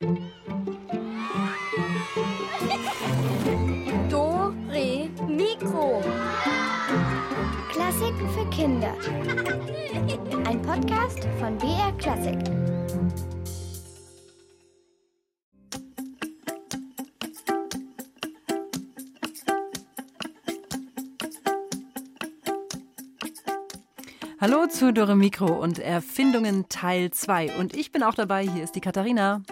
Do, Re, Mikro. Klassiken für Kinder. Ein Podcast von BR Klassik. Hallo zu Dore Mikro und Erfindungen Teil 2. Und ich bin auch dabei. Hier ist die Katharina.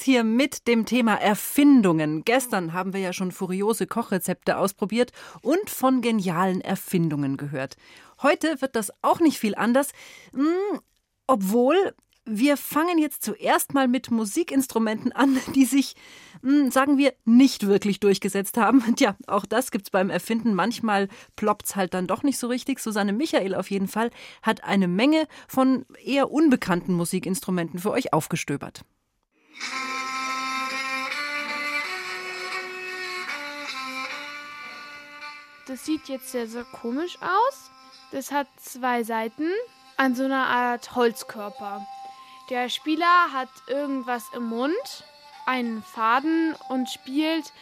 Ist hier mit dem Thema Erfindungen. Gestern haben wir ja schon furiose Kochrezepte ausprobiert und von genialen Erfindungen gehört. Heute wird das auch nicht viel anders, hm, obwohl wir fangen jetzt zuerst mal mit Musikinstrumenten an, die sich, hm, sagen wir, nicht wirklich durchgesetzt haben. Tja, auch das gibt's beim Erfinden. Manchmal ploppt's halt dann doch nicht so richtig. Susanne Michael auf jeden Fall hat eine Menge von eher unbekannten Musikinstrumenten für euch aufgestöbert. Das sieht jetzt sehr, sehr komisch aus. Das hat zwei Seiten an so einer Art Holzkörper. Der Spieler hat irgendwas im Mund, einen Faden und spielt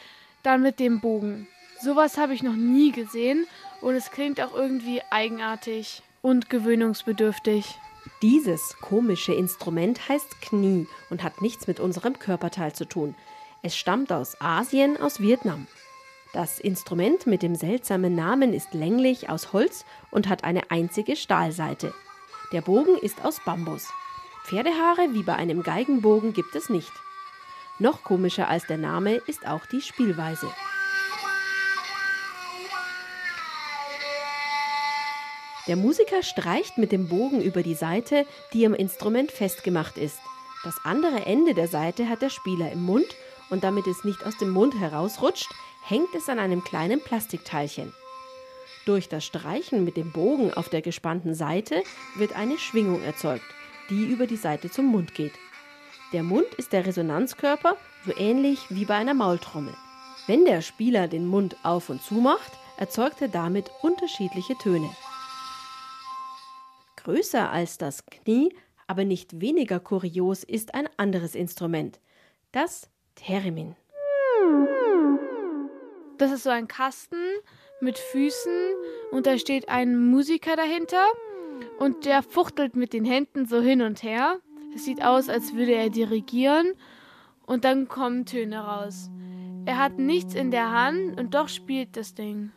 dann mit dem Bogen. Sowas habe ich noch nie gesehen und es klingt auch irgendwie eigenartig und gewöhnungsbedürftig. Dieses komische Instrument heißt Knie und hat nichts mit unserem Körperteil zu tun. Es stammt aus Asien, aus Vietnam. Das Instrument mit dem seltsamen Namen ist länglich aus Holz und hat eine einzige Stahlseite. Der Bogen ist aus Bambus. Pferdehaare wie bei einem Geigenbogen gibt es nicht. Noch komischer als der Name ist auch die Spielweise. Der Musiker streicht mit dem Bogen über die Saite, die am Instrument festgemacht ist. Das andere Ende der Saite hat der Spieler im Mund und damit es nicht aus dem Mund herausrutscht, hängt es an einem kleinen Plastikteilchen. Durch das Streichen mit dem Bogen auf der gespannten Seite wird eine Schwingung erzeugt, die über die Seite zum Mund geht. Der Mund ist der Resonanzkörper, so ähnlich wie bei einer Maultrommel. Wenn der Spieler den Mund auf und zu macht, erzeugt er damit unterschiedliche Töne. Größer als das Knie, aber nicht weniger kurios ist ein anderes Instrument, das Theremin. Das ist so ein Kasten mit Füßen und da steht ein Musiker dahinter und der fuchtelt mit den Händen so hin und her. Es sieht aus, als würde er dirigieren und dann kommen Töne raus. Er hat nichts in der Hand und doch spielt das Ding.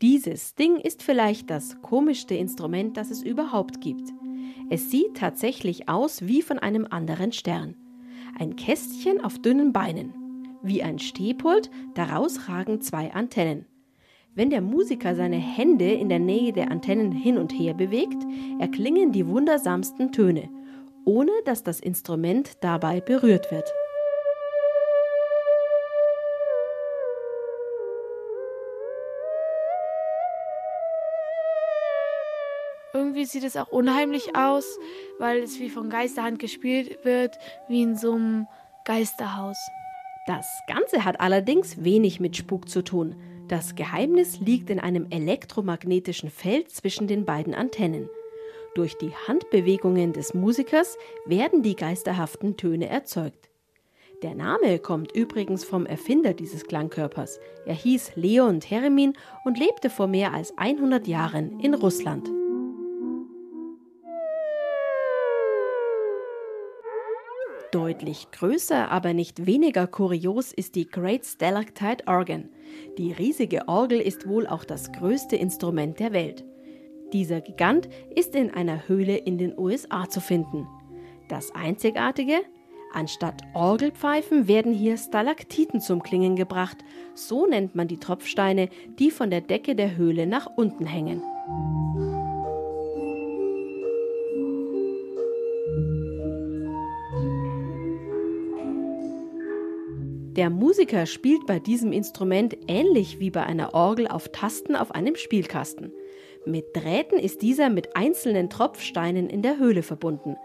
Dieses Ding ist vielleicht das komischste Instrument, das es überhaupt gibt. Es sieht tatsächlich aus wie von einem anderen Stern. Ein Kästchen auf dünnen Beinen. Wie ein Stehpult, daraus ragen zwei Antennen. Wenn der Musiker seine Hände in der Nähe der Antennen hin und her bewegt, erklingen die wundersamsten Töne, ohne dass das Instrument dabei berührt wird. Irgendwie sieht es auch unheimlich aus, weil es wie von Geisterhand gespielt wird, wie in so einem Geisterhaus. Das Ganze hat allerdings wenig mit Spuk zu tun. Das Geheimnis liegt in einem elektromagnetischen Feld zwischen den beiden Antennen. Durch die Handbewegungen des Musikers werden die geisterhaften Töne erzeugt. Der Name kommt übrigens vom Erfinder dieses Klangkörpers. Er hieß Leon Theremin und lebte vor mehr als 100 Jahren in Russland. Deutlich größer, aber nicht weniger kurios ist die Great Stalactite Organ. Die riesige Orgel ist wohl auch das größte Instrument der Welt. Dieser Gigant ist in einer Höhle in den USA zu finden. Das Einzigartige, Anstatt Orgelpfeifen werden hier Stalaktiten zum Klingen gebracht. So nennt man die Tropfsteine, die von der Decke der Höhle nach unten hängen. Der Musiker spielt bei diesem Instrument ähnlich wie bei einer Orgel auf Tasten auf einem Spielkasten. Mit Drähten ist dieser mit einzelnen Tropfsteinen in der Höhle verbunden.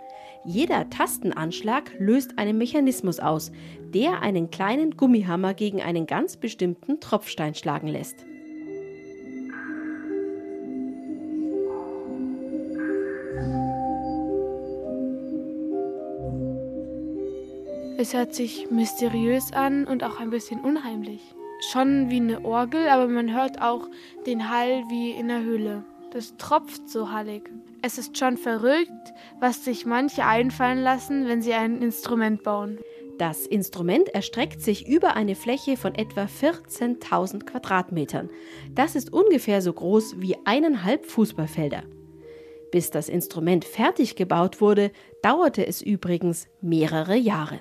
Jeder Tastenanschlag löst einen Mechanismus aus, der einen kleinen Gummihammer gegen einen ganz bestimmten Tropfstein schlagen lässt. Es hört sich mysteriös an und auch ein bisschen unheimlich. Schon wie eine Orgel, aber man hört auch den Hall wie in der Höhle. Das tropft so hallig. Es ist schon verrückt, was sich manche einfallen lassen, wenn sie ein Instrument bauen. Das Instrument erstreckt sich über eine Fläche von etwa 14.000 Quadratmetern. Das ist ungefähr so groß wie eineinhalb Fußballfelder. Bis das Instrument fertig gebaut wurde, dauerte es übrigens mehrere Jahre.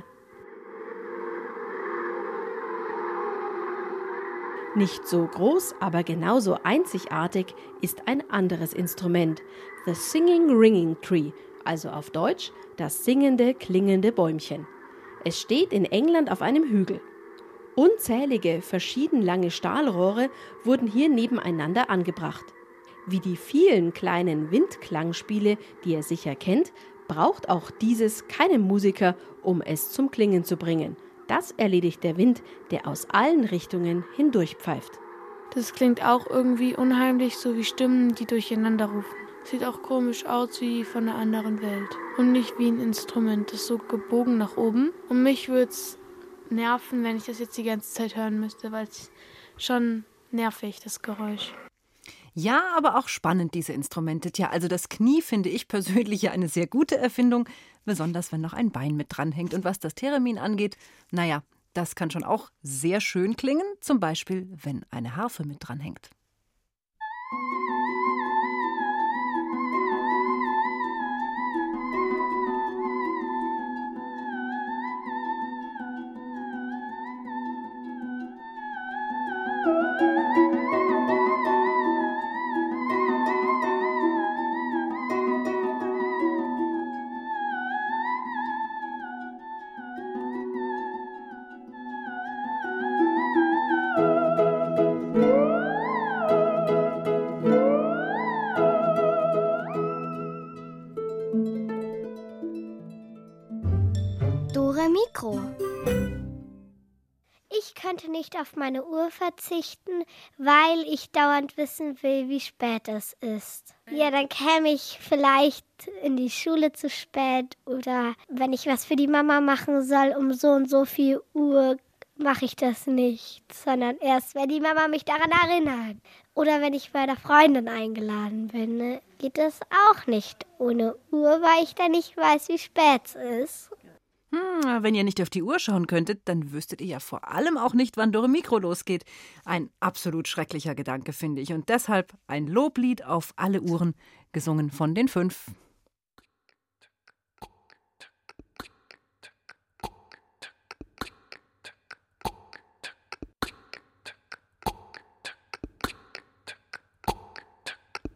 Nicht so groß, aber genauso einzigartig ist ein anderes Instrument, The Singing Ringing Tree, also auf Deutsch das singende, klingende Bäumchen. Es steht in England auf einem Hügel. Unzählige, verschieden lange Stahlrohre wurden hier nebeneinander angebracht. Wie die vielen kleinen Windklangspiele, die ihr sicher kennt, braucht auch dieses keinen Musiker, um es zum Klingen zu bringen. Das erledigt der Wind, der aus allen Richtungen hindurchpfeift. Das klingt auch irgendwie unheimlich, so wie Stimmen, die durcheinander rufen. Sieht auch komisch aus wie von einer anderen Welt. Und nicht wie ein Instrument, das so gebogen nach oben. Und mich würde es nerven, wenn ich das jetzt die ganze Zeit hören müsste, weil es schon nervig, das Geräusch. Ja, aber auch spannend, diese Instrumente. Tja, also das Knie finde ich persönlich ja eine sehr gute Erfindung, besonders wenn noch ein Bein mit dranhängt. Und was das Theremin angeht, naja, das kann schon auch sehr schön klingen, zum Beispiel, wenn eine Harfe mit dranhängt. Dore nicht auf meine Uhr verzichten, weil ich dauernd wissen will, wie spät es ist. Ja, dann käme ich vielleicht in die Schule zu spät oder wenn ich was für die Mama machen soll, um so und so viel Uhr mache ich das nicht, sondern erst, wenn die Mama mich daran erinnert. Oder wenn ich bei der Freundin eingeladen bin, ne, geht das auch nicht ohne Uhr, weil ich dann nicht weiß, wie spät es ist. Hm, wenn ihr nicht auf die Uhr schauen könntet, dann wüsstet ihr ja vor allem auch nicht, wann Dore Mikro losgeht. Ein absolut schrecklicher Gedanke, finde ich. Und deshalb ein Loblied auf alle Uhren, gesungen von den fünf.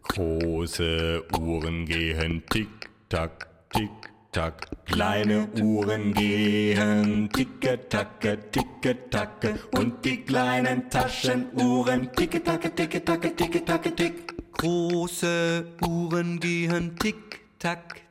Große Uhren gehen tick-tack, tick-tack. Kleine Uhren gehen. Ticke-tacke, ticke-tacke. Und die kleinen Taschenuhren. Ticke-tacke, ticke-tacke, ticke-tacke, tick. Große Uhren gehen. Tick-tack,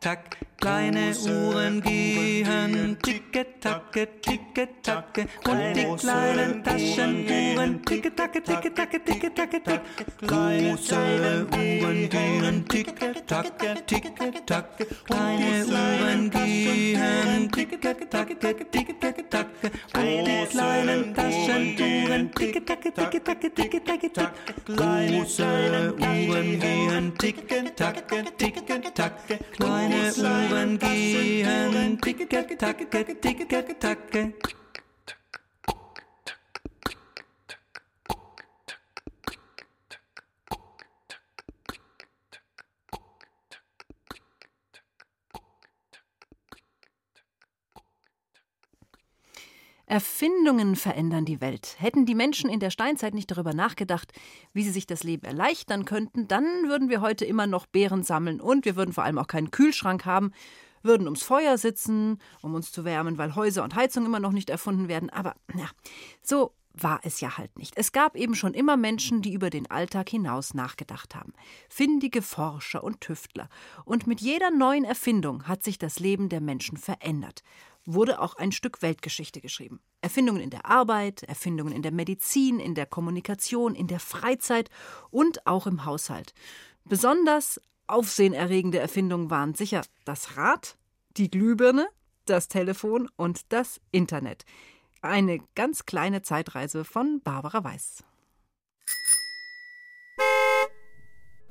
tick-tack. Kleine Uhren gehen ticke-tacke, ticke-tacke. Und die kleinen Taschenuhren ticke-tacke, ticke-tacke, ticke-tacke, tick. Große Uhren gehen tick-tacke, ticke-tacke. Kleine Uhren gehen ticke-tacke, ticke-tacke. Und die kleinen Taschenuhren ticke-tacke, ticke-tacke, ticke-tacke, tick. Große Uhren gehen ticke-tacke, ticke-tacke. Kleine Uhren gehen ticke-tacke, ticke-tacke. Erfindungen verändern die Welt. Hätten die Menschen in der Steinzeit nicht darüber nachgedacht, wie sie sich das Leben erleichtern könnten, dann würden wir heute immer noch Beeren sammeln und wir würden vor allem auch keinen Kühlschrank haben, würden ums Feuer sitzen, um uns zu wärmen, weil Häuser und Heizung immer noch nicht erfunden werden. Aber ja, so war es ja halt nicht. Es gab eben schon immer Menschen, die über den Alltag hinaus nachgedacht haben. Findige Forscher und Tüftler. Und mit jeder neuen Erfindung hat sich das Leben der Menschen verändert. Wurde auch ein Stück Weltgeschichte geschrieben. Erfindungen in der Arbeit, Erfindungen in der Medizin, in der Kommunikation, in der Freizeit und auch im Haushalt. Besonders aufsehenerregende Erfindungen waren sicher das Rad, die Glühbirne, das Telefon und das Internet. Eine ganz kleine Zeitreise von Barbara Weiß.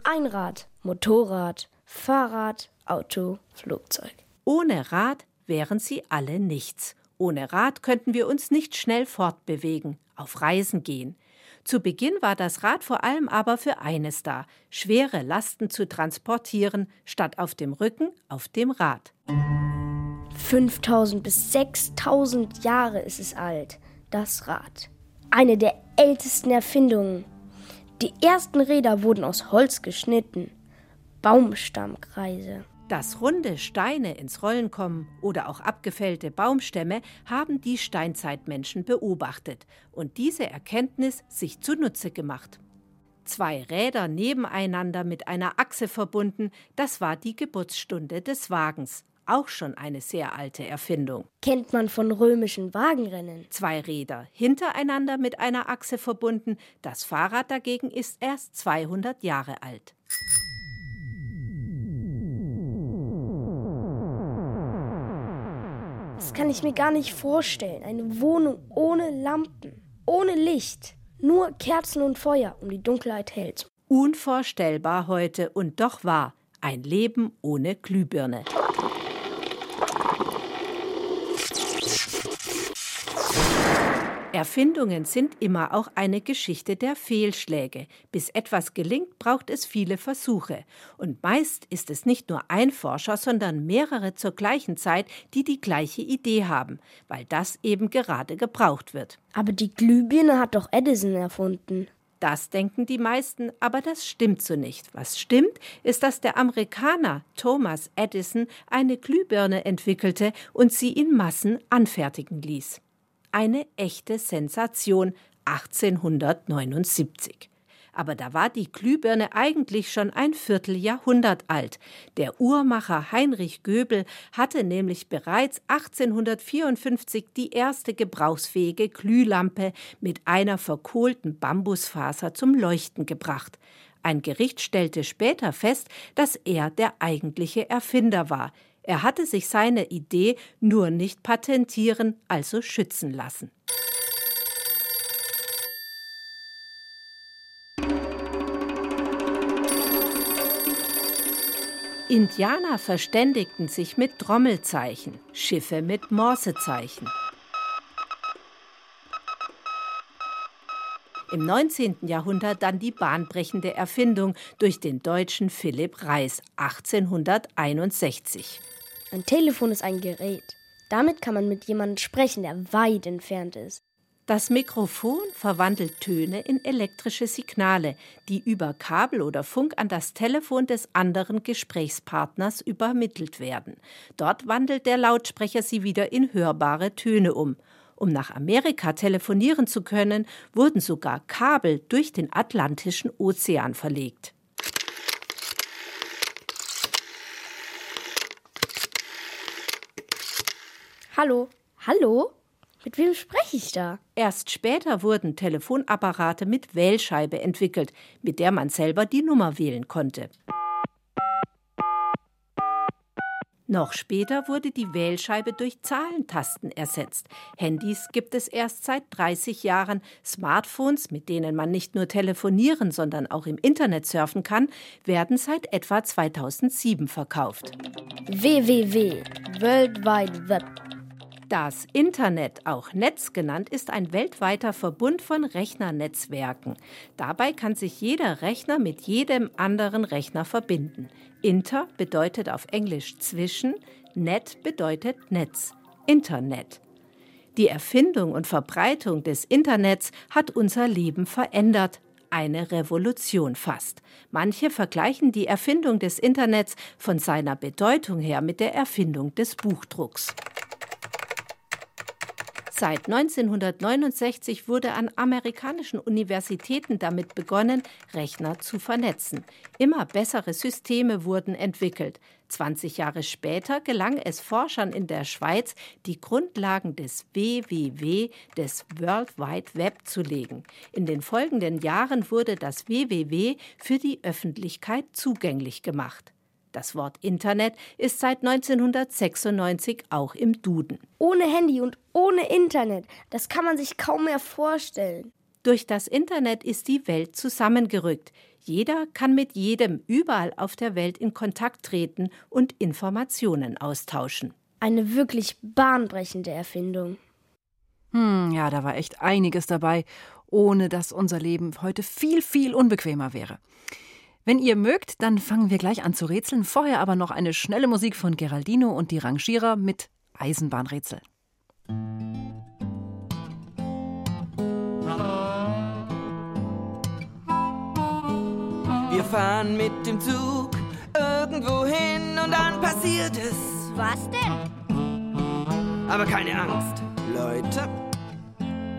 Einrad, Motorrad, Fahrrad, Auto, Flugzeug. Ohne Rad wären sie alle nichts. Ohne Rad könnten wir uns nicht schnell fortbewegen, auf Reisen gehen. Zu Beginn war das Rad vor allem aber für eines da, schwere Lasten zu transportieren, statt auf dem Rücken auf dem Rad. 5000 bis 6000 Jahre ist es alt, das Rad. Eine der ältesten Erfindungen. Die ersten Räder wurden aus Holz geschnitten. Baumstammkreise. Dass runde Steine ins Rollen kommen oder auch abgefällte Baumstämme haben die Steinzeitmenschen beobachtet und diese Erkenntnis sich zunutze gemacht. Zwei Räder nebeneinander mit einer Achse verbunden, das war die Geburtsstunde des Wagens auch schon eine sehr alte Erfindung. Kennt man von römischen Wagenrennen. Zwei Räder hintereinander mit einer Achse verbunden, das Fahrrad dagegen ist erst 200 Jahre alt. Kann ich mir gar nicht vorstellen. Eine Wohnung ohne Lampen, ohne Licht, nur Kerzen und Feuer, um die Dunkelheit hält. Unvorstellbar heute und doch wahr. Ein Leben ohne Glühbirne. Erfindungen sind immer auch eine Geschichte der Fehlschläge. Bis etwas gelingt, braucht es viele Versuche. Und meist ist es nicht nur ein Forscher, sondern mehrere zur gleichen Zeit, die die gleiche Idee haben, weil das eben gerade gebraucht wird. Aber die Glühbirne hat doch Edison erfunden. Das denken die meisten, aber das stimmt so nicht. Was stimmt, ist, dass der Amerikaner Thomas Edison eine Glühbirne entwickelte und sie in Massen anfertigen ließ eine echte Sensation 1879. Aber da war die Glühbirne eigentlich schon ein Vierteljahrhundert alt. Der Uhrmacher Heinrich Göbel hatte nämlich bereits 1854 die erste gebrauchsfähige Glühlampe mit einer verkohlten Bambusfaser zum Leuchten gebracht. Ein Gericht stellte später fest, dass er der eigentliche Erfinder war. Er hatte sich seine Idee nur nicht patentieren, also schützen lassen. Indianer verständigten sich mit Trommelzeichen, Schiffe mit Morsezeichen. Im 19. Jahrhundert dann die bahnbrechende Erfindung durch den Deutschen Philipp Reis 1861. Ein Telefon ist ein Gerät. Damit kann man mit jemandem sprechen, der weit entfernt ist. Das Mikrofon verwandelt Töne in elektrische Signale, die über Kabel oder Funk an das Telefon des anderen Gesprächspartners übermittelt werden. Dort wandelt der Lautsprecher sie wieder in hörbare Töne um. Um nach Amerika telefonieren zu können, wurden sogar Kabel durch den Atlantischen Ozean verlegt. Hallo, hallo? Mit wem spreche ich da? Erst später wurden Telefonapparate mit Wählscheibe entwickelt, mit der man selber die Nummer wählen konnte. Noch später wurde die Wählscheibe durch Zahlentasten ersetzt. Handys gibt es erst seit 30 Jahren. Smartphones, mit denen man nicht nur telefonieren, sondern auch im Internet surfen kann, werden seit etwa 2007 verkauft. www. World Wide Web. Das Internet, auch Netz genannt, ist ein weltweiter Verbund von Rechnernetzwerken. Dabei kann sich jeder Rechner mit jedem anderen Rechner verbinden. Inter bedeutet auf Englisch zwischen, Net bedeutet Netz, Internet. Die Erfindung und Verbreitung des Internets hat unser Leben verändert. Eine Revolution fast. Manche vergleichen die Erfindung des Internets von seiner Bedeutung her mit der Erfindung des Buchdrucks. Seit 1969 wurde an amerikanischen Universitäten damit begonnen, Rechner zu vernetzen. Immer bessere Systeme wurden entwickelt. 20 Jahre später gelang es Forschern in der Schweiz, die Grundlagen des WWW, des World Wide Web, zu legen. In den folgenden Jahren wurde das WWW für die Öffentlichkeit zugänglich gemacht. Das Wort Internet ist seit 1996 auch im Duden. Ohne Handy und ohne Internet, das kann man sich kaum mehr vorstellen. Durch das Internet ist die Welt zusammengerückt. Jeder kann mit jedem überall auf der Welt in Kontakt treten und Informationen austauschen. Eine wirklich bahnbrechende Erfindung. Hm, ja, da war echt einiges dabei, ohne dass unser Leben heute viel, viel unbequemer wäre. Wenn ihr mögt, dann fangen wir gleich an zu rätseln. Vorher aber noch eine schnelle Musik von Geraldino und die Rangierer mit Eisenbahnrätsel. Wir fahren mit dem Zug irgendwo hin und dann passiert es. Was denn? Aber keine Angst, Leute.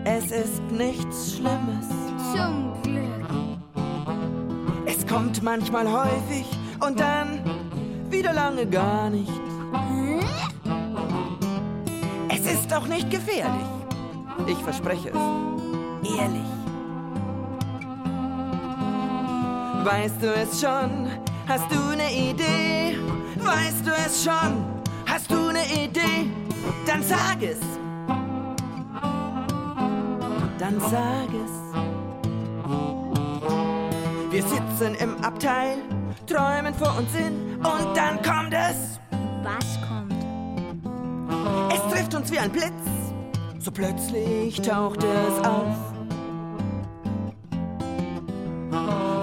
Es ist nichts Schlimmes. Zum Glück. Kommt manchmal häufig und dann wieder lange gar nicht. Es ist auch nicht gefährlich. Ich verspreche es. Ehrlich. Weißt du es schon? Hast du eine Idee? Weißt du es schon? Hast du eine Idee? Dann sag es. Dann sag es. Wir sitzen im Abteil, träumen vor uns hin und dann kommt es. Was kommt? Es trifft uns wie ein Blitz. So plötzlich taucht es auf.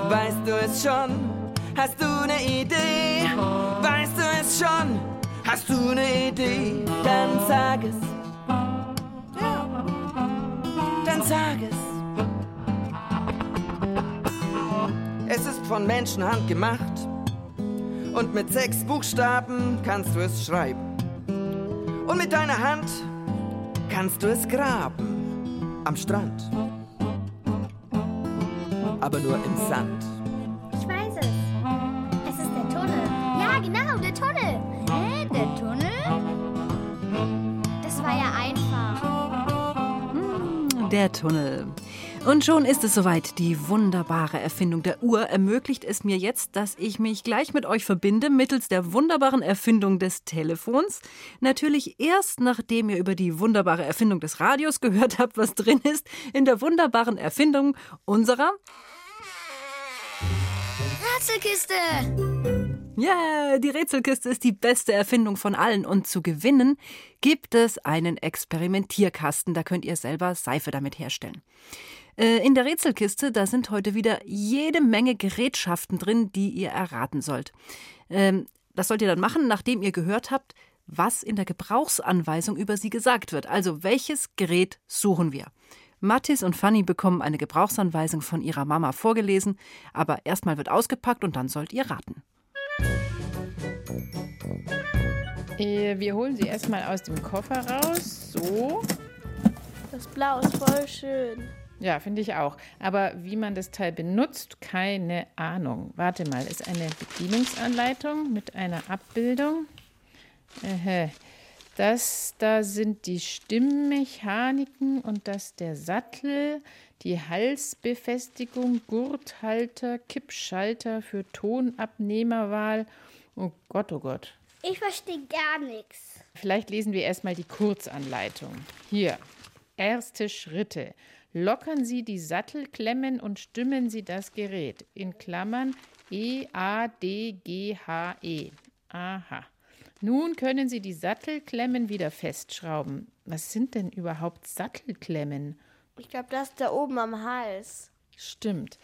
Weißt du es schon? Hast du eine Idee? Weißt du es schon? Hast du eine Idee? Dann sag es. Ja. Dann sag es. Es ist von Menschenhand gemacht. Und mit sechs Buchstaben kannst du es schreiben. Und mit deiner Hand kannst du es graben. Am Strand. Aber nur im Sand. Ich weiß es. Es ist der Tunnel. Ja, genau, der Tunnel. Hä, der Tunnel? Das war ja einfach. Der Tunnel. Und schon ist es soweit. Die wunderbare Erfindung der Uhr ermöglicht es mir jetzt, dass ich mich gleich mit euch verbinde mittels der wunderbaren Erfindung des Telefons. Natürlich erst nachdem ihr über die wunderbare Erfindung des Radios gehört habt, was drin ist in der wunderbaren Erfindung unserer Rätselkiste. Ja, yeah, die Rätselkiste ist die beste Erfindung von allen. Und zu gewinnen gibt es einen Experimentierkasten. Da könnt ihr selber Seife damit herstellen. Äh, in der Rätselkiste, da sind heute wieder jede Menge Gerätschaften drin, die ihr erraten sollt. Ähm, das sollt ihr dann machen, nachdem ihr gehört habt, was in der Gebrauchsanweisung über sie gesagt wird. Also welches Gerät suchen wir? Mathis und Fanny bekommen eine Gebrauchsanweisung von ihrer Mama vorgelesen, aber erstmal wird ausgepackt und dann sollt ihr raten. Äh, wir holen sie erstmal aus dem Koffer raus. So. Das Blau ist voll schön. Ja, finde ich auch. Aber wie man das Teil benutzt, keine Ahnung. Warte mal, ist eine Bedienungsanleitung mit einer Abbildung. Äh, das da sind die Stimmmechaniken und das der Sattel, die Halsbefestigung, Gurthalter, Kippschalter für Tonabnehmerwahl. Oh Gott, oh Gott. Ich verstehe gar nichts. Vielleicht lesen wir erstmal die Kurzanleitung. Hier. Erste Schritte. Lockern Sie die Sattelklemmen und stimmen Sie das Gerät. In Klammern E, A, D, G, H, E. Aha. Nun können Sie die Sattelklemmen wieder festschrauben. Was sind denn überhaupt Sattelklemmen? Ich glaube, das ist da oben am Hals. Stimmt.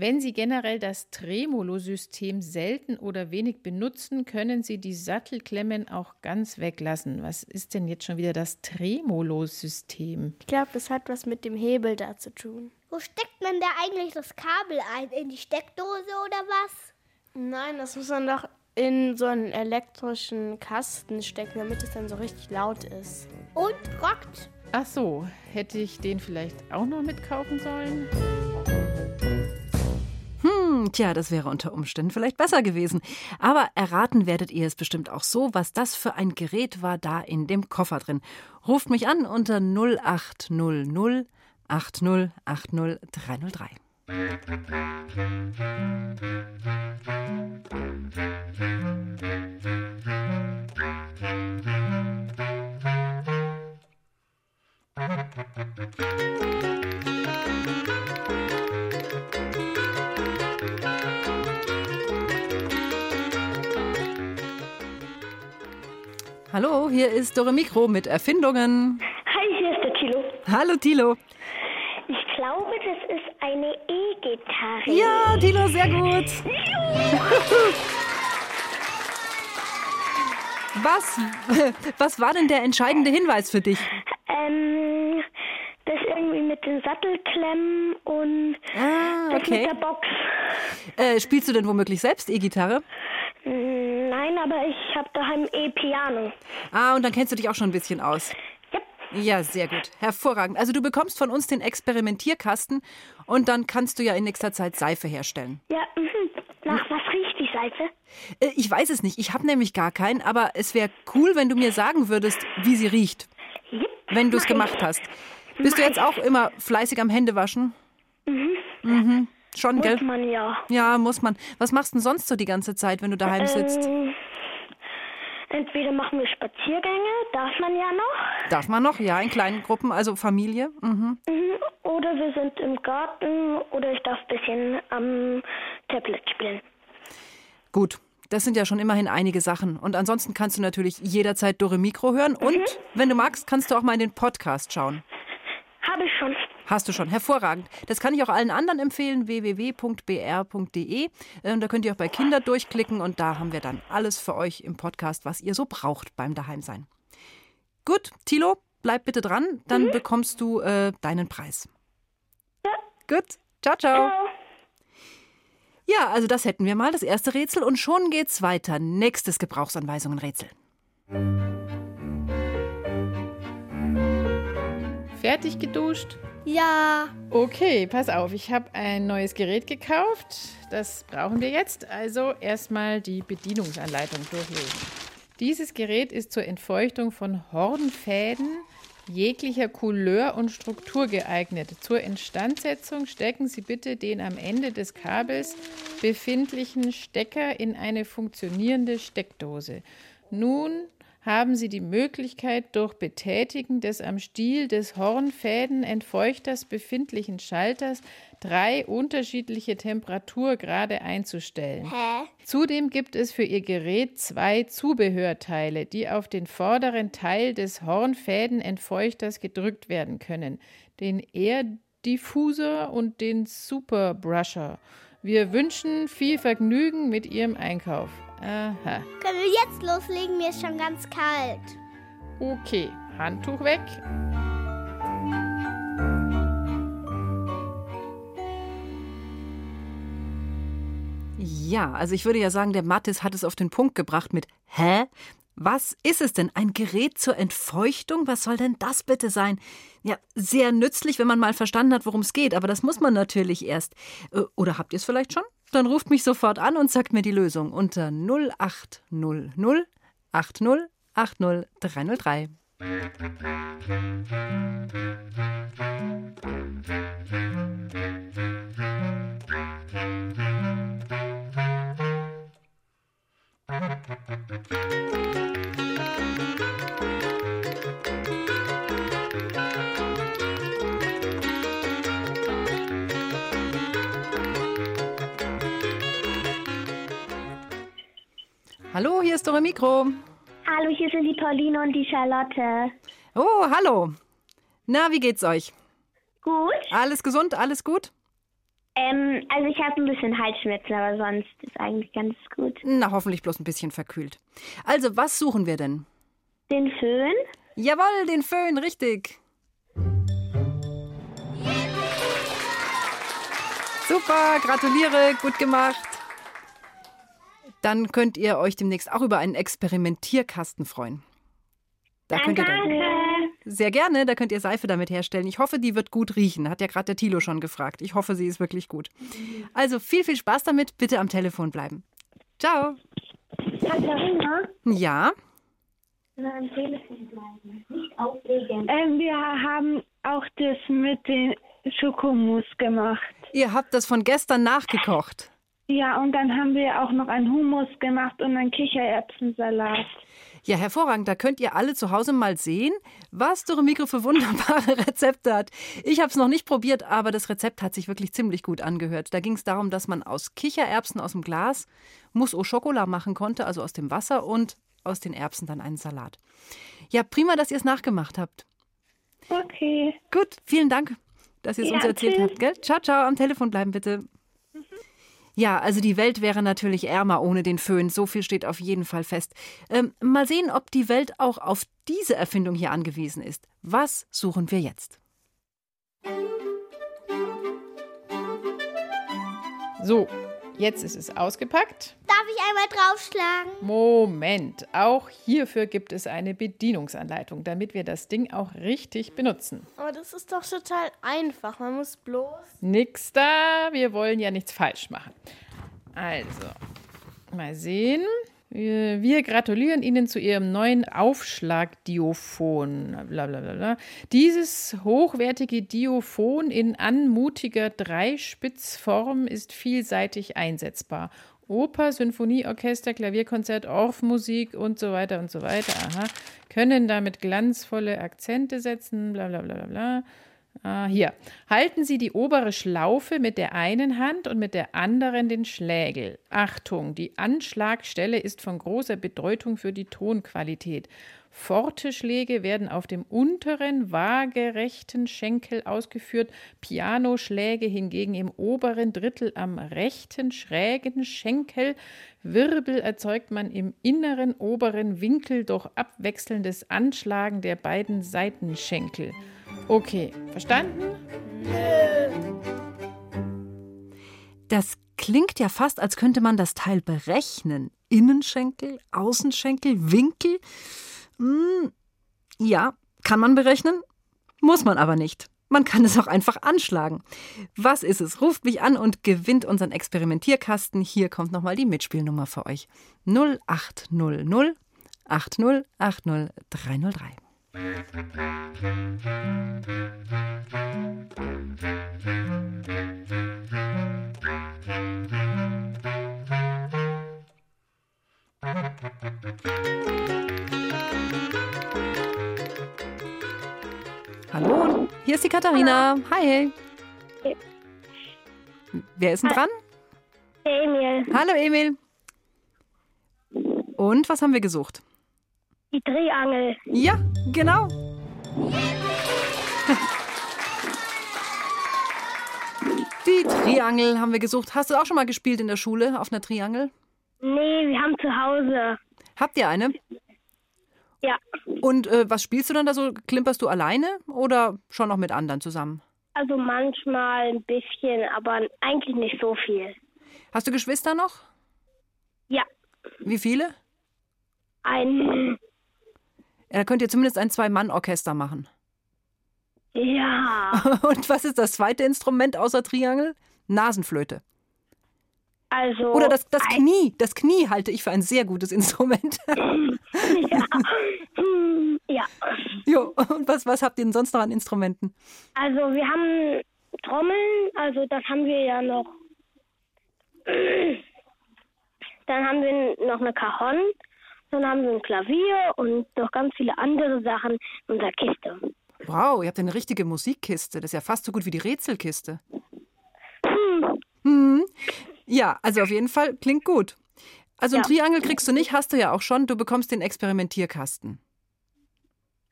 Wenn Sie generell das Tremolo-System selten oder wenig benutzen, können Sie die Sattelklemmen auch ganz weglassen. Was ist denn jetzt schon wieder das Tremolo-System? Ich glaube, es hat was mit dem Hebel da zu tun. Wo steckt man da eigentlich das Kabel ein? In die Steckdose oder was? Nein, das muss man doch in so einen elektrischen Kasten stecken, damit es dann so richtig laut ist. Und rockt. Ach so, hätte ich den vielleicht auch noch mitkaufen sollen? Hm, tja, das wäre unter Umständen vielleicht besser gewesen. Aber erraten werdet ihr es bestimmt auch so, was das für ein Gerät war da in dem Koffer drin. Ruft mich an unter 0800 80 80 303. Hallo, hier ist Dore Mikro mit Erfindungen. Hi, hier ist der Tilo. Hallo Tilo. Ich glaube, das ist eine E-Gitarre. Ja, Tilo, sehr gut. Was, was war denn der entscheidende Hinweis für dich? Ähm, das irgendwie mit den Sattelklemmen und Ah, das okay. mit der Box. Äh, spielst du denn womöglich selbst E-Gitarre? Nein, aber ich habe daheim E-Piano. Ah, und dann kennst du dich auch schon ein bisschen aus. Ja. Ja, sehr gut. Hervorragend. Also du bekommst von uns den Experimentierkasten und dann kannst du ja in nächster Zeit Seife herstellen. Ja, mhm. Nach was riecht die Seife? Äh, ich weiß es nicht. Ich habe nämlich gar keinen, aber es wäre cool, wenn du mir sagen würdest, wie sie riecht. Yep. Wenn du es Mach gemacht ich. hast. Bist du jetzt auch immer fleißig am Händewaschen? Mhm. Mhm. Schon, Muss gell? man ja. Ja, muss man. Was machst du denn sonst so die ganze Zeit, wenn du daheim sitzt? Ähm, entweder machen wir Spaziergänge, darf man ja noch. Darf man noch? Ja, in kleinen Gruppen, also Familie. Mhm. Mhm. Oder wir sind im Garten oder ich darf ein bisschen am Tablet spielen. Gut, das sind ja schon immerhin einige Sachen. Und ansonsten kannst du natürlich jederzeit Dore Mikro hören. Und wenn du magst, kannst du auch mal in den Podcast schauen. Habe ich schon. Hast du schon, hervorragend. Das kann ich auch allen anderen empfehlen, www.br.de. Ähm, Da könnt ihr auch bei Kinder durchklicken und da haben wir dann alles für euch im Podcast, was ihr so braucht beim Daheimsein. Gut, Tilo, bleib bitte dran, dann bekommst du äh, deinen Preis. Ja. Gut, ciao, ciao. Ciao. Ja, also das hätten wir mal, das erste Rätsel. Und schon geht's weiter. Nächstes Gebrauchsanweisungen-Rätsel. Fertig geduscht? Ja. Okay, pass auf, ich habe ein neues Gerät gekauft. Das brauchen wir jetzt. Also erstmal die Bedienungsanleitung durchlesen. Dieses Gerät ist zur Entfeuchtung von Hornfäden jeglicher Couleur und Struktur geeignet. Zur Instandsetzung stecken Sie bitte den am Ende des Kabels befindlichen Stecker in eine funktionierende Steckdose. Nun haben Sie die Möglichkeit, durch Betätigen des am Stiel des Hornfädenentfeuchters befindlichen Schalters drei unterschiedliche Temperaturgrade einzustellen. Hä? Zudem gibt es für Ihr Gerät zwei Zubehörteile, die auf den vorderen Teil des Hornfädenentfeuchters gedrückt werden können. Den Air-Diffuser und den Super Brusher. Wir wünschen viel Vergnügen mit Ihrem Einkauf. Aha. Können wir jetzt loslegen? Mir ist schon ganz kalt. Okay, Handtuch weg. Ja, also ich würde ja sagen, der Mathis hat es auf den Punkt gebracht mit Hä? Was ist es denn? Ein Gerät zur Entfeuchtung? Was soll denn das bitte sein? Ja, sehr nützlich, wenn man mal verstanden hat, worum es geht, aber das muss man natürlich erst. Äh, Oder habt ihr es vielleicht schon? Dann ruft mich sofort an und sagt mir die Lösung unter 0800 80 80 303. Hallo, hier ist Dore Mikro. Hallo, hier sind die Pauline und die Charlotte. Oh, hallo. Na, wie geht's euch? Gut? Alles gesund, alles gut? Ähm, also ich habe ein bisschen Halsschmerzen, aber sonst ist eigentlich ganz gut. Na, hoffentlich bloß ein bisschen verkühlt. Also, was suchen wir denn? Den Föhn? Jawohl, den Föhn, richtig. Super, gratuliere, gut gemacht. Dann könnt ihr euch demnächst auch über einen Experimentierkasten freuen. Da könnt ihr dann sehr gerne, da könnt ihr Seife damit herstellen. Ich hoffe, die wird gut riechen. Hat ja gerade der Tilo schon gefragt. Ich hoffe, sie ist wirklich gut. Also viel, viel Spaß damit. Bitte am Telefon bleiben. Ciao. Katharina? Ja, Am Telefon bleiben. Nicht auflegen. Ähm, wir haben auch das mit dem Schokomus gemacht. ihr habt das von gestern nachgekocht. Ja, und dann haben wir auch noch einen Hummus gemacht und einen Kichererbsensalat. Ja, hervorragend. Da könnt ihr alle zu Hause mal sehen, was Dürre Mikro für wunderbare Rezepte hat. Ich habe es noch nicht probiert, aber das Rezept hat sich wirklich ziemlich gut angehört. Da ging es darum, dass man aus Kichererbsen aus dem Glas Mousse au Chocolat machen konnte, also aus dem Wasser und aus den Erbsen dann einen Salat. Ja, prima, dass ihr es nachgemacht habt. Okay. Gut, vielen Dank, dass ihr es Ja, uns erzählt tschüss. habt. Gell? Ciao, ciao, am Telefon bleiben bitte. Ja, also die Welt wäre natürlich ärmer ohne den Föhn. So viel steht auf jeden Fall fest. Ähm, mal sehen, ob die Welt auch auf diese Erfindung hier angewiesen ist. Was suchen wir jetzt? So, jetzt ist es ausgepackt. Darf ich einmal draufschlagen? Moment, auch hierfür gibt es eine Bedienungsanleitung, damit wir das Ding auch richtig benutzen. Aber das ist doch total einfach. Man muss bloß. Nix da, wir wollen ja nichts falsch machen. Also, mal sehen. Wir, wir gratulieren Ihnen zu Ihrem neuen Aufschlagdiophon. Bla bla bla bla. Dieses hochwertige Diophon in anmutiger Dreispitzform ist vielseitig einsetzbar. Oper, Symphonieorchester, Klavierkonzert, Orff-Musik und so weiter und so weiter. Aha. Können damit glanzvolle Akzente setzen, bla bla bla bla bla. Ah, hier. Halten Sie die obere Schlaufe mit der einen Hand und mit der anderen den Schlägel. Achtung, die Anschlagstelle ist von großer Bedeutung für die Tonqualität. Forte Schläge werden auf dem unteren waagerechten Schenkel ausgeführt, Pianoschläge hingegen im oberen Drittel am rechten schrägen Schenkel. Wirbel erzeugt man im inneren oberen Winkel durch abwechselndes Anschlagen der beiden Seitenschenkel. Okay, verstanden? Das klingt ja fast, als könnte man das Teil berechnen. Innenschenkel, Außenschenkel, Winkel. Hm, ja, kann man berechnen, muss man aber nicht. Man kann es auch einfach anschlagen. Was ist es? Ruft mich an und gewinnt unseren Experimentierkasten. Hier kommt nochmal die Mitspielnummer für euch. 0800 80 80 303. Hallo, hier ist die Katharina. Hi. Wer ist denn dran? Emil. Hallo Emil. Und was haben wir gesucht? Die Triangel. Ja, genau. Die Triangel haben wir gesucht. Hast du auch schon mal gespielt in der Schule auf einer Triangel? Nee, wir haben zu Hause. Habt ihr eine? Ja. Und äh, was spielst du dann da so? Klimperst du alleine oder schon noch mit anderen zusammen? Also manchmal ein bisschen, aber eigentlich nicht so viel. Hast du Geschwister noch? Ja. Wie viele? Ein. Ja, da könnt ihr zumindest ein Zwei-Mann-Orchester machen. Ja. Und was ist das zweite Instrument außer Triangel? Nasenflöte. Also. Oder das, das Knie. Das Knie halte ich für ein sehr gutes Instrument. ja. Ja. jo, und was, was habt ihr denn sonst noch an Instrumenten? Also wir haben Trommeln, also das haben wir ja noch. Dann haben wir noch eine Cajon, dann haben wir ein Klavier und noch ganz viele andere Sachen in unserer Kiste. Wow, ihr habt eine richtige Musikkiste. Das ist ja fast so gut wie die Rätselkiste. Hm. Hm. Ja, also auf jeden Fall klingt gut. Also ein Ja. Triangel kriegst du nicht, hast du ja auch schon. Du bekommst den Experimentierkasten.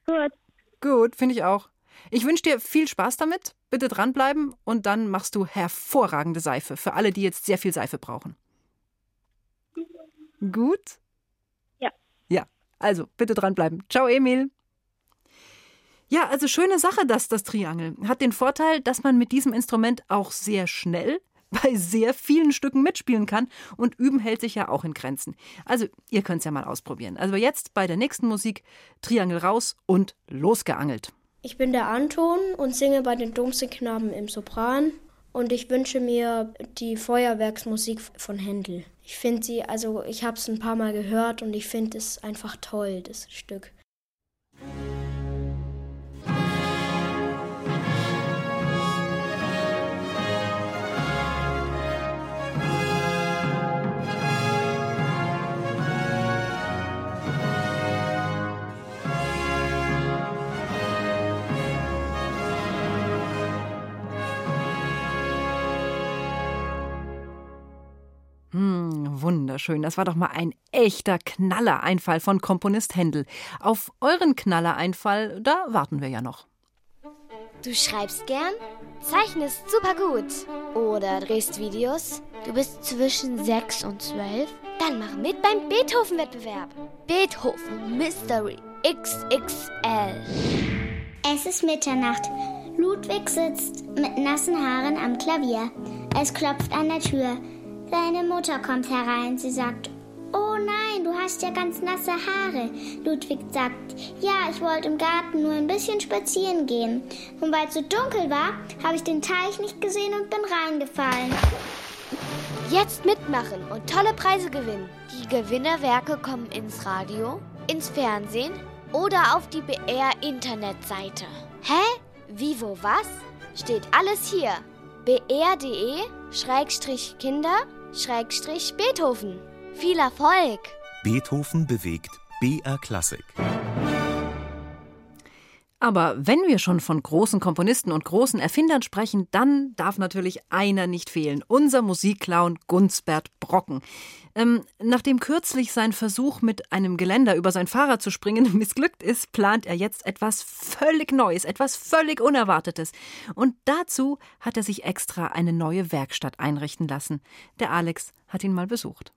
Gut. Gut, finde ich auch. Ich wünsche dir viel Spaß damit. bitte dranbleiben und dann machst du hervorragende Seife für alle, die jetzt sehr viel Seife brauchen. Gut? Ja. Ja, also bitte dranbleiben. Ciao, Emil. Ja, also schöne Sache, dass das Triangel. Hat den Vorteil, dass man mit diesem Instrument auch sehr schnell bei sehr vielen Stücken mitspielen kann und üben hält sich ja auch in Grenzen. Also ihr könnt es ja mal ausprobieren. Also jetzt bei der nächsten Musik Triangel raus und losgeangelt. Ich bin der Anton und singe bei den Domsingknaben im Sopran und ich wünsche mir die Feuerwerksmusik von Händel. Ich finde sie, also ich habe es ein paar Mal gehört und ich finde es einfach toll, das Stück. Hm, wunderschön. Das war doch mal ein echter Knallereinfall von Komponist Händel. Auf euren Knallereinfall, da warten wir ja noch. Du schreibst gern, zeichnest super gut oder drehst Videos. Du bist zwischen 6 und 12. Dann mach mit beim Beethoven-Wettbewerb. Beethoven Mystery XXL. Es ist Mitternacht. Ludwig sitzt mit nassen Haaren am Klavier. Es klopft an der Tür. Seine Mutter kommt herein. Sie sagt, Oh nein, du hast ja ganz nasse Haare. Ludwig sagt, ja, ich wollte im Garten nur ein bisschen spazieren gehen. Und weil es so dunkel war, habe ich den Teich nicht gesehen und bin reingefallen. Jetzt mitmachen und tolle Preise gewinnen. Die Gewinnerwerke kommen ins Radio, ins Fernsehen oder auf die BR-Internetseite. Hä? Wie, wo, was? Steht alles hier. br.de-kinder-beethoven. Viel Erfolg! Beethoven bewegt BR Klassik. Aber wenn wir schon von großen Komponisten und großen Erfindern sprechen, dann darf natürlich einer nicht fehlen. Unser Musikclown Gunsbert Brocken. Ähm, nachdem kürzlich sein Versuch, mit einem Geländer über sein Fahrrad zu springen, missglückt ist, plant er jetzt etwas völlig Neues, etwas völlig Unerwartetes. Und dazu hat er sich extra eine neue Werkstatt einrichten lassen. Der Alex hat ihn mal besucht.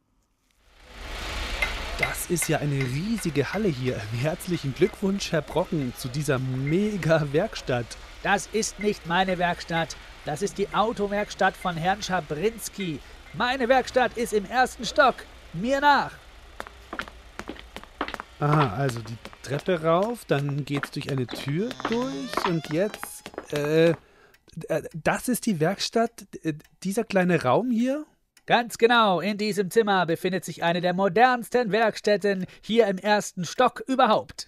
Das ist ja eine riesige Halle hier. Herzlichen Glückwunsch, Herr Brocken, zu dieser mega Werkstatt. Das ist nicht meine Werkstatt. Das ist die Autowerkstatt von Herrn Schabrinski. Meine Werkstatt ist im ersten Stock. Mir nach. Aha, also die Treppe rauf, dann geht's durch eine Tür durch und jetzt. Äh, äh, das ist die Werkstatt, äh, dieser kleine Raum hier? Ganz genau, in diesem Zimmer befindet sich eine der modernsten Werkstätten hier im ersten Stock überhaupt.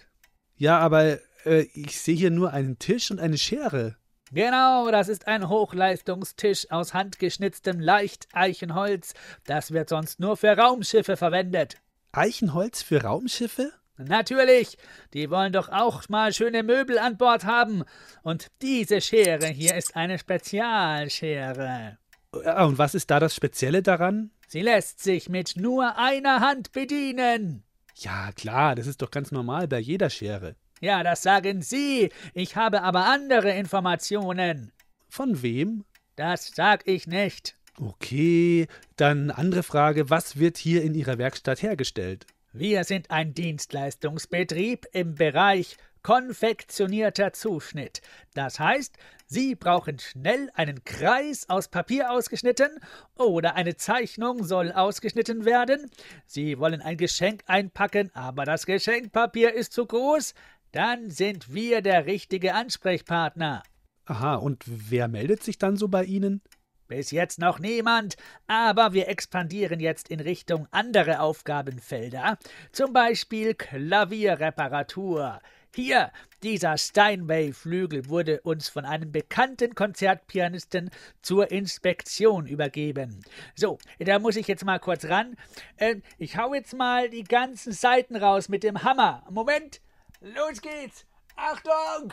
Ja, aber äh, ich sehe hier nur einen Tisch und eine Schere. Genau, das ist ein Hochleistungstisch aus handgeschnitztem Leicht-Eichenholz. Das wird sonst nur für Raumschiffe verwendet. Eichenholz für Raumschiffe? Natürlich, die wollen doch auch mal schöne Möbel an Bord haben. Und diese Schere hier ist eine Spezialschere. Ja, und was ist da das Spezielle daran? Sie lässt sich mit nur einer Hand bedienen. Ja, klar, das ist doch ganz normal bei jeder Schere. Ja, das sagen Sie. Ich habe aber andere Informationen. Von wem? Das sag ich nicht. Okay, dann andere Frage, was wird hier in Ihrer Werkstatt hergestellt? Wir sind ein Dienstleistungsbetrieb im Bereich konfektionierter Zuschnitt. Das heißt, Sie brauchen schnell einen Kreis aus Papier ausgeschnitten oder eine Zeichnung soll ausgeschnitten werden. Sie wollen ein Geschenk einpacken, aber das Geschenkpapier ist zu groß. Dann sind wir der richtige Ansprechpartner. Aha, und wer meldet sich dann so bei Ihnen? Bis jetzt noch niemand, aber wir expandieren jetzt in Richtung andere Aufgabenfelder, zum Beispiel Klavierreparatur. Hier, dieser Steinway-Flügel wurde uns von einem bekannten Konzertpianisten zur Inspektion übergeben. So, da muss ich jetzt mal kurz ran. Äh, ich hau jetzt mal die ganzen Seiten raus mit dem Hammer. Moment, los geht's. Achtung!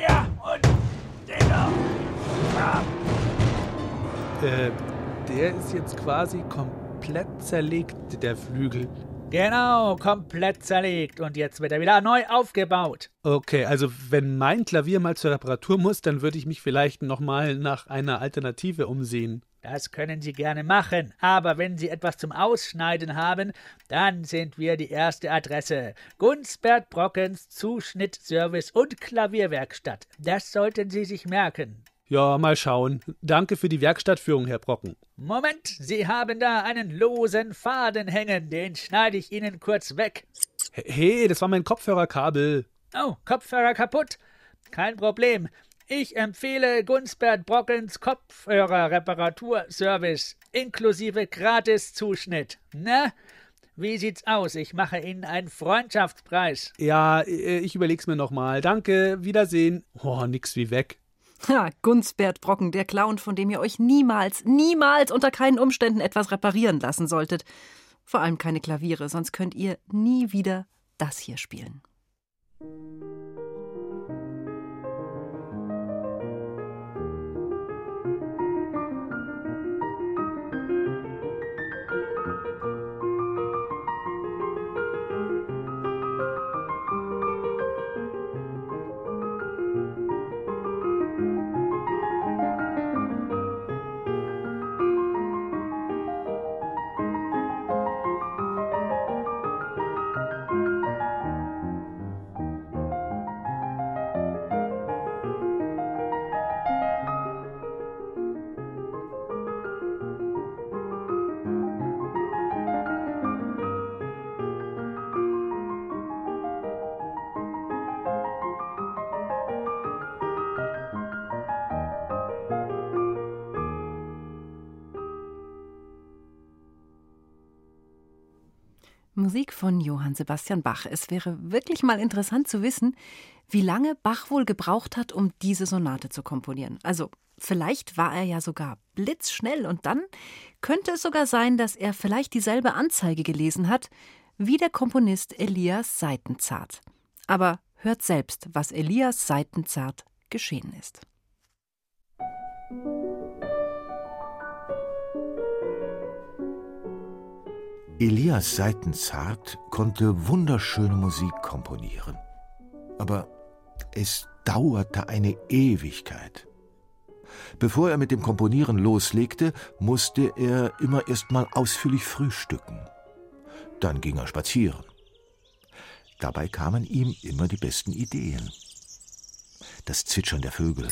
Ja, und Dinger. Ja. Äh, der ist jetzt quasi komplett zerlegt, der Flügel. Genau, komplett zerlegt und jetzt wird er wieder neu aufgebaut. Okay, also wenn mein Klavier mal zur Reparatur muss, dann würde ich mich vielleicht nochmal nach einer Alternative umsehen. Das können Sie gerne machen, aber wenn Sie etwas zum Ausschneiden haben, dann sind wir die erste Adresse. Gunsbert Brockens Zuschnitt, Service und Klavierwerkstatt. Das sollten Sie sich merken. Ja, mal schauen. Danke für die Werkstattführung, Herr Brocken. Moment, Sie haben da einen losen Faden hängen, den schneide ich Ihnen kurz weg. Hey, das war mein Kopfhörerkabel. Oh, Kopfhörer kaputt? Kein Problem. Ich empfehle Gunsbert Brockens Kopfhörerreparaturservice inklusive Gratiszuschnitt. Na, wie sieht's aus? Ich mache Ihnen einen Freundschaftspreis. Ja, äh, ich überleg's mir nochmal. Danke, Wiedersehen. Oh, nix wie weg. Ha, Gunsbert Brocken, der Clown, von dem ihr euch niemals, niemals unter keinen Umständen etwas reparieren lassen solltet. Vor allem keine Klaviere, sonst könnt ihr nie wieder das hier spielen. Musik von Johann Sebastian Bach. Es wäre wirklich mal interessant zu wissen, wie lange Bach wohl gebraucht hat, um diese Sonate zu komponieren. Also vielleicht war er ja sogar blitzschnell und dann könnte es sogar sein, dass er vielleicht dieselbe Anzeige gelesen hat wie der Komponist Elias Seitenzart. Aber hört selbst, was Elias Seitenzart geschehen ist. Elias Seitenzart konnte wunderschöne Musik komponieren. Aber es dauerte eine Ewigkeit. Bevor er mit dem Komponieren loslegte, musste er immer erst mal ausführlich frühstücken. Dann ging er spazieren. Dabei kamen ihm immer die besten Ideen. Das Zwitschern der Vögel,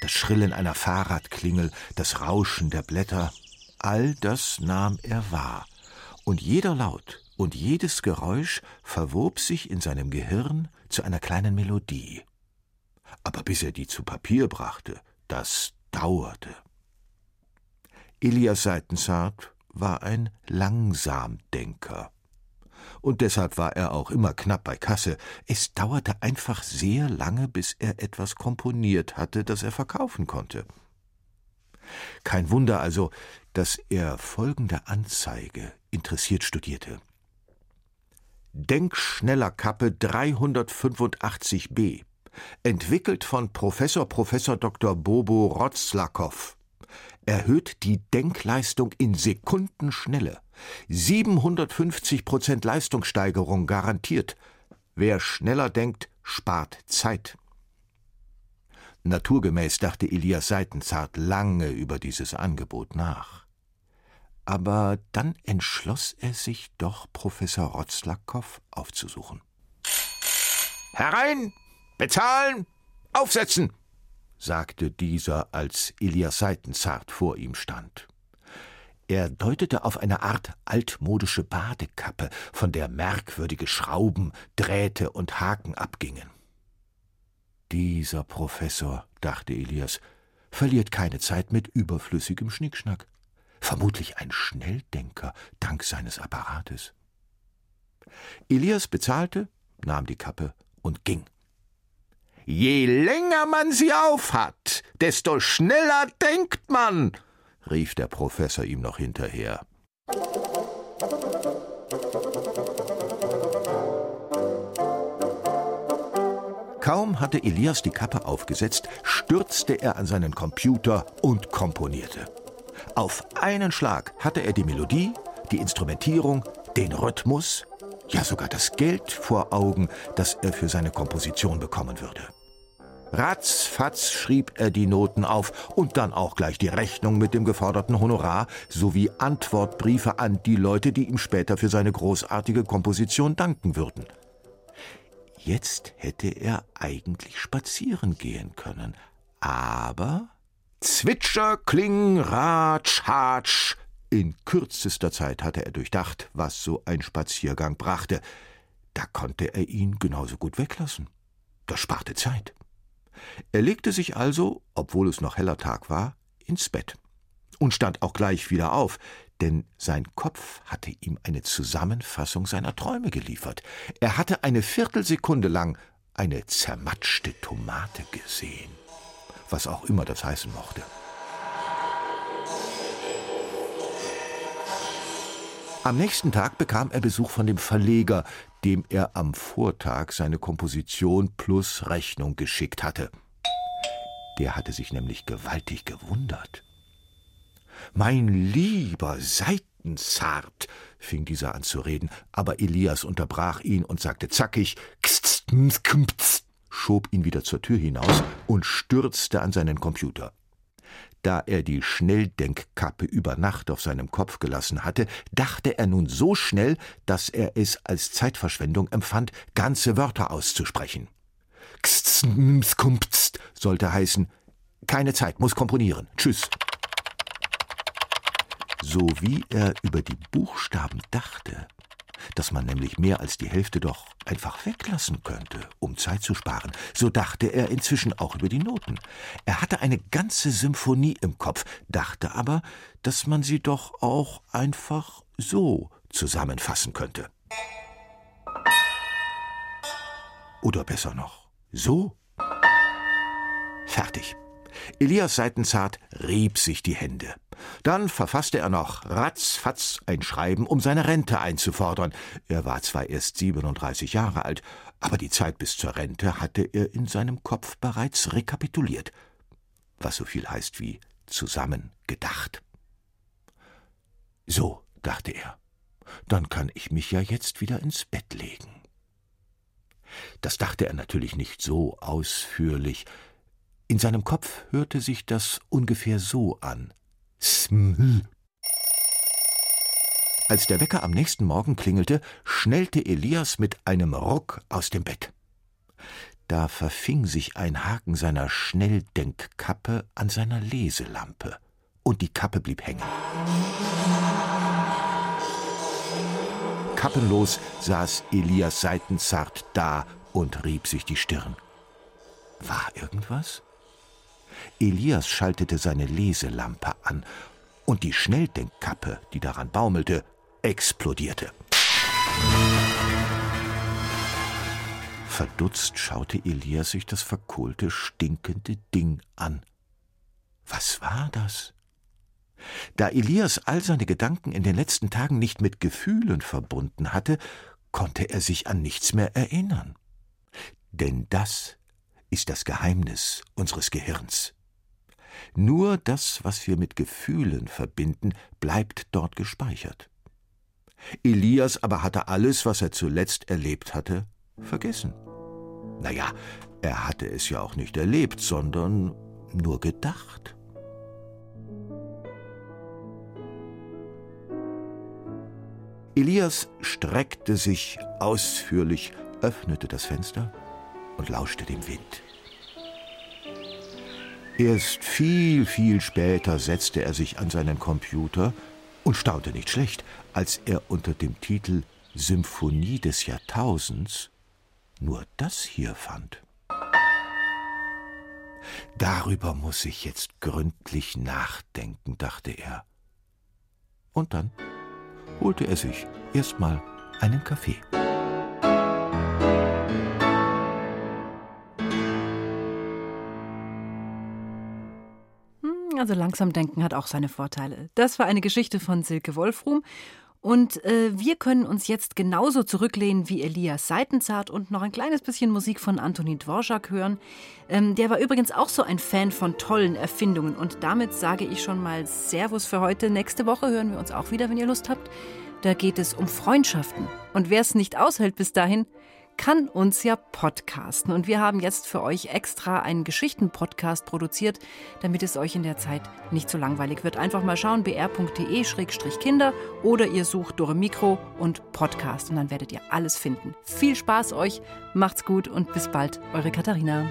das Schrillen einer Fahrradklingel, das Rauschen der Blätter, all das nahm er wahr und jeder Laut und jedes Geräusch verwob sich in seinem Gehirn zu einer kleinen Melodie. Aber bis er die zu Papier brachte, das dauerte. Elias Seitenzart war ein Langsamdenker. Und deshalb war er auch immer knapp bei Kasse. Es dauerte einfach sehr lange, bis er etwas komponiert hatte, das er verkaufen konnte. Kein Wunder also, dass er folgende Anzeige interessiert studierte. Denkschneller Kappe 385b, entwickelt von Professor Professor Dr. Bobo Rotzlakow, erhöht die Denkleistung in Sekundenschnelle. 750 Prozent Leistungssteigerung garantiert. Wer schneller denkt, spart Zeit. Naturgemäß dachte Elias Seitenzart lange über dieses Angebot nach. Aber dann entschloss er sich doch, Professor Rotzlakow aufzusuchen. Herein! Bezahlen! Aufsetzen! sagte dieser, als Elias Seitenzart vor ihm stand. Er deutete auf eine Art altmodische Badekappe, von der merkwürdige Schrauben, Drähte und Haken abgingen. Dieser Professor, dachte Elias, verliert keine Zeit mit überflüssigem Schnickschnack. Vermutlich ein Schnelldenker, dank seines Apparates. Elias bezahlte, nahm die Kappe und ging. Je länger man sie aufhat, desto schneller denkt man, rief der Professor ihm noch hinterher. Kaum hatte Elias die Kappe aufgesetzt, stürzte er an seinen Computer und komponierte. Auf einen Schlag hatte er die Melodie, die Instrumentierung, den Rhythmus ja sogar das Geld vor Augen, das er für seine Komposition bekommen würde. Ratzfatz schrieb er die Noten auf und dann auch gleich die Rechnung mit dem geforderten Honorar sowie Antwortbriefe an die Leute, die ihm später für seine großartige Komposition danken würden. Jetzt hätte er eigentlich spazieren gehen können, aber Zwitscher, Kling, Ratsch, Hatsch. In kürzester Zeit hatte er durchdacht, was so ein Spaziergang brachte. Da konnte er ihn genauso gut weglassen. Das sparte Zeit. Er legte sich also, obwohl es noch heller Tag war, ins Bett und stand auch gleich wieder auf, denn sein Kopf hatte ihm eine Zusammenfassung seiner Träume geliefert. Er hatte eine Viertelsekunde lang eine zermatschte Tomate gesehen, was auch immer das heißen mochte. Am nächsten Tag bekam er Besuch von dem Verleger, dem er am Vortag seine Komposition plus Rechnung geschickt hatte. Der hatte sich nämlich gewaltig gewundert. Mein lieber Seitenzart, fing dieser an zu reden, aber Elias unterbrach ihn und sagte zackig, schob ihn wieder zur Tür hinaus und stürzte an seinen Computer. Da er die Schnelldenkkappe über Nacht auf seinem Kopf gelassen hatte, dachte er nun so schnell, dass er es als Zeitverschwendung empfand, ganze Wörter auszusprechen. Kstmskmpst sollte heißen, keine Zeit, muss komponieren. Tschüss. So wie er über die Buchstaben dachte, dass man nämlich mehr als die Hälfte doch einfach weglassen könnte, um Zeit zu sparen. So dachte er inzwischen auch über die Noten. Er hatte eine ganze Symphonie im Kopf, dachte aber, dass man sie doch auch einfach so zusammenfassen könnte. Oder besser noch, so. Fertig. Elias Seitenzart rieb sich die Hände. Dann verfasste er noch ratzfatz ein Schreiben, um seine Rente einzufordern. Er war zwar erst 37 Jahre alt, aber die Zeit bis zur Rente hatte er in seinem Kopf bereits rekapituliert, was so viel heißt wie zusammen gedacht. So, dachte er, dann kann ich mich ja jetzt wieder ins Bett legen. Das dachte er natürlich nicht so ausführlich, in seinem Kopf hörte sich das ungefähr so an. Sml. Als der Wecker am nächsten Morgen klingelte, schnellte Elias mit einem Ruck aus dem Bett. Da verfing sich ein Haken seiner Schnelldenkkappe an seiner Leselampe, und die Kappe blieb hängen. Kappenlos saß Elias seitenzart da und rieb sich die Stirn. War irgendwas? Elias schaltete seine Leselampe an, und die Schnelldenkkappe, die daran baumelte, explodierte. Verdutzt schaute Elias sich das verkohlte, stinkende Ding an. Was war das? Da Elias all seine Gedanken in den letzten Tagen nicht mit Gefühlen verbunden hatte, konnte er sich an nichts mehr erinnern. Denn das ist das Geheimnis unseres Gehirns. Nur das, was wir mit Gefühlen verbinden, bleibt dort gespeichert. Elias aber hatte alles, was er zuletzt erlebt hatte, vergessen. Naja, er hatte es ja auch nicht erlebt, sondern nur gedacht. Elias streckte sich ausführlich, öffnete das Fenster und lauschte dem Wind. Erst viel, viel später setzte er sich an seinen Computer und staunte nicht schlecht, als er unter dem Titel Symphonie des Jahrtausends nur das hier fand. Darüber muss ich jetzt gründlich nachdenken, dachte er. Und dann holte er sich erstmal einen Kaffee. Also langsam denken hat auch seine Vorteile. Das war eine Geschichte von Silke Wolfrum. Und äh, wir können uns jetzt genauso zurücklehnen wie Elias Seitenzart und noch ein kleines bisschen Musik von Antonin Dvorak hören. Ähm, der war übrigens auch so ein Fan von tollen Erfindungen. Und damit sage ich schon mal Servus für heute. Nächste Woche hören wir uns auch wieder, wenn ihr Lust habt. da geht es um Freundschaften. Und wer es nicht aushält bis dahin, kann uns ja podcasten. Und wir haben jetzt für euch extra einen Geschichten-Podcast produziert, damit es euch in der Zeit nicht so langweilig wird. Einfach mal schauen, br.de-kinder oder ihr sucht Dore Mikro und Podcast und dann werdet ihr alles finden. Viel Spaß euch, macht's gut und bis bald, eure Katharina.